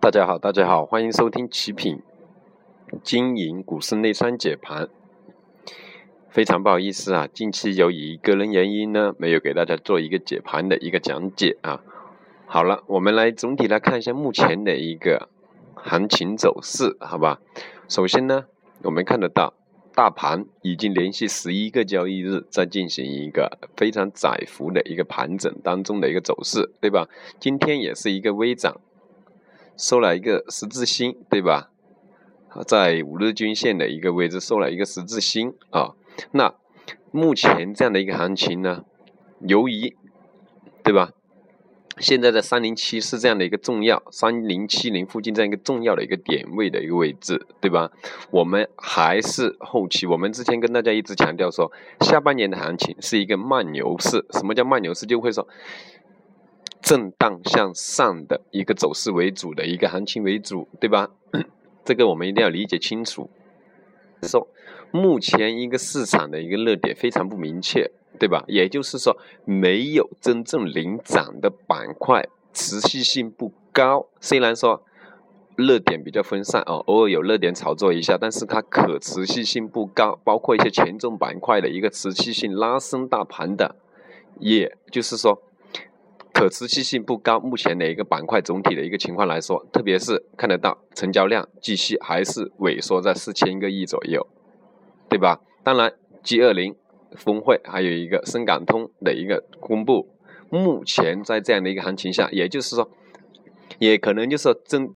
大家好，大家好，欢迎收听奇品经营股市内参解盘。非常不好意思啊，近期由于个人原因呢，没有给大家做一个解盘的一个讲解啊。好了，我们来总体来看一下目前的一个行情走势，好吧？首先呢，我们看得到大盘已经连续十一个交易日在进行一个非常窄幅的一个盘整当中的一个走势，对吧？今天也是一个微涨。收了一个十字星，对吧？在五日均线的一个位置收了一个十字星啊。那目前这样的一个行情呢，由于对吧？现在在三零七是这样的一个重要，三零七零附近这样一个重要的一个点位的一个位置，对吧？我们还是后期，我们之前跟大家一直强调说，下半年的行情是一个慢牛市。什么叫慢牛市？就会说。震荡向上的一个走势为主的一个行情为主，对吧？这个我们一定要理解清楚。说目前一个市场的一个热点非常不明确，对吧？也就是说，没有真正领涨的板块，持续性不高。虽然说热点比较分散哦，偶尔有热点炒作一下，但是它可持续性不高。包括一些权重板块的一个持续性拉升大盘的，也就是说。可持续性不高，目前的一个板块总体的一个情况来说，特别是看得到成交量继续还是萎缩在四千个亿左右，对吧？当然，G 二零峰会还有一个深港通的一个公布，目前在这样的一个行情下，也就是说，也可能就是针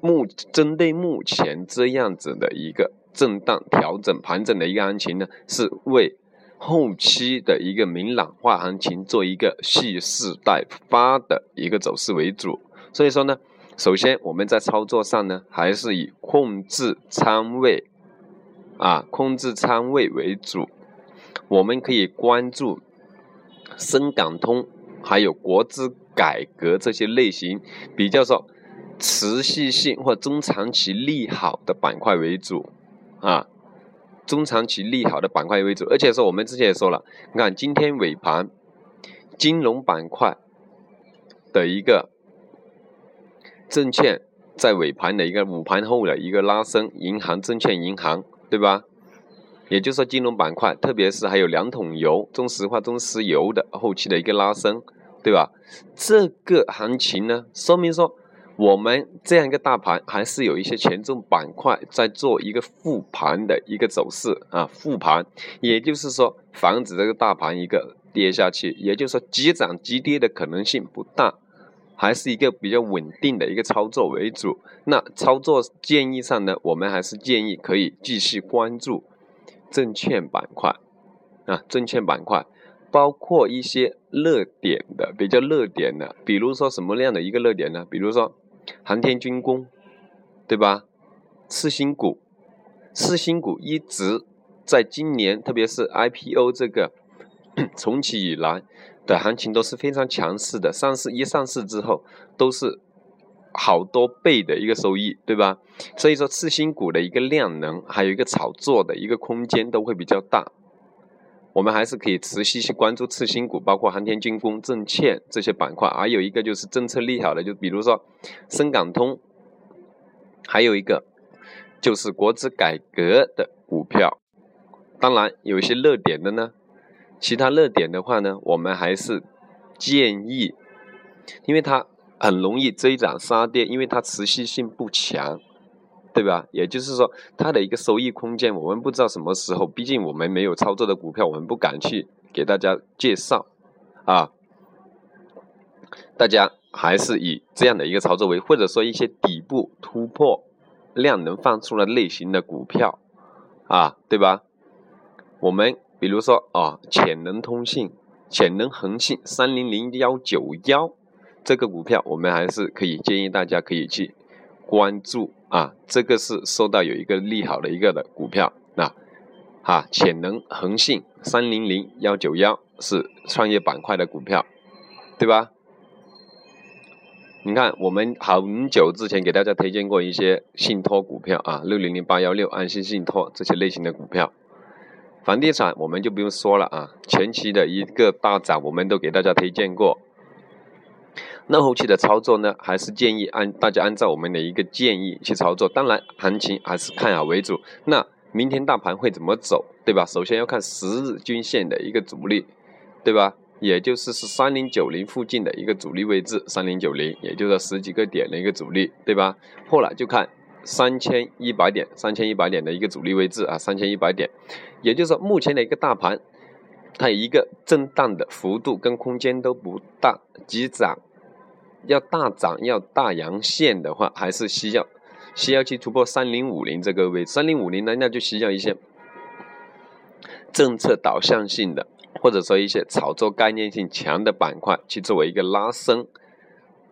目针对目前这样子的一个震荡调整盘整的一个行情呢，是为。后期的一个明朗化行情，做一个蓄势待发的一个走势为主。所以说呢，首先我们在操作上呢，还是以控制仓位啊，控制仓位为主。我们可以关注深港通，还有国资改革这些类型比较说持续性或中长期利好的板块为主啊。中长期利好的板块为主，而且说我们之前也说了，你看今天尾盘，金融板块的一个证券在尾盘的一个午盘后的一个拉升，银行、证券、银行，对吧？也就是说金融板块，特别是还有两桶油、中石化、中石油的后期的一个拉升，对吧？这个行情呢，说明说。我们这样一个大盘，还是有一些权重板块在做一个复盘的一个走势啊，复盘，也就是说防止这个大盘一个跌下去，也就是说急涨急跌的可能性不大，还是一个比较稳定的一个操作为主。那操作建议上呢，我们还是建议可以继续关注证券板块啊，证券板块包括一些热点的比较热点的，比如说什么样的一个热点呢？比如说。航天军工，对吧？次新股，次新股一直在今年，特别是 IPO 这个重启以来的行情都是非常强势的。上市一上市之后，都是好多倍的一个收益，对吧？所以说，次新股的一个量能，还有一个炒作的一个空间都会比较大。我们还是可以持续去关注次新股，包括航天军工、证券这些板块，还有一个就是政策利好的，就比如说深港通，还有一个就是国资改革的股票。当然，有一些热点的呢，其他热点的话呢，我们还是建议，因为它很容易追涨杀跌，因为它持续性不强。对吧？也就是说，它的一个收益空间，我们不知道什么时候。毕竟我们没有操作的股票，我们不敢去给大家介绍啊。大家还是以这样的一个操作为，或者说一些底部突破、量能放出了类型的股票啊，对吧？我们比如说啊，潜能通信、潜能恒信三零零幺九幺这个股票，我们还是可以建议大家可以去关注。啊，这个是收到有一个利好的一个的股票，那，哈，潜能恒信三零零幺九幺是创业板块的股票，对吧？你看，我们很久之前给大家推荐过一些信托股票啊，六零零八幺六安信信托这些类型的股票，房地产我们就不用说了啊，前期的一个大涨我们都给大家推荐过。那后期的操作呢，还是建议按大家按照我们的一个建议去操作。当然，行情还是看好为主。那明天大盘会怎么走，对吧？首先要看十日均线的一个阻力，对吧？也就是是三零九零附近的一个阻力位置，三零九零，也就是十几个点的一个阻力，对吧？后来就看三千一百点，三千一百点的一个阻力位置啊，三千一百点，也就是说目前的一个大盘，它一个震荡的幅度跟空间都不大，急涨要大涨要大阳线的话，还是需要需要去突破三零五零这个位，三零五零呢，那就需要一些政策导向性的。或者说一些炒作概念性强的板块去作为一个拉升，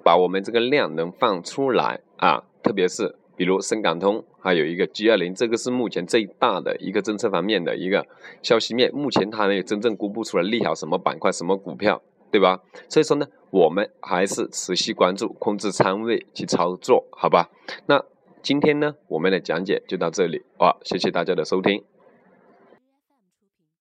把我们这个量能放出来啊，特别是比如深港通，还有一个 G 二零，这个是目前最大的一个政策方面的一个消息面，目前它没有真正公布出来利好什么板块、什么股票，对吧？所以说呢，我们还是持续关注，控制仓位去操作，好吧？那今天呢，我们的讲解就到这里，哇，谢谢大家的收听。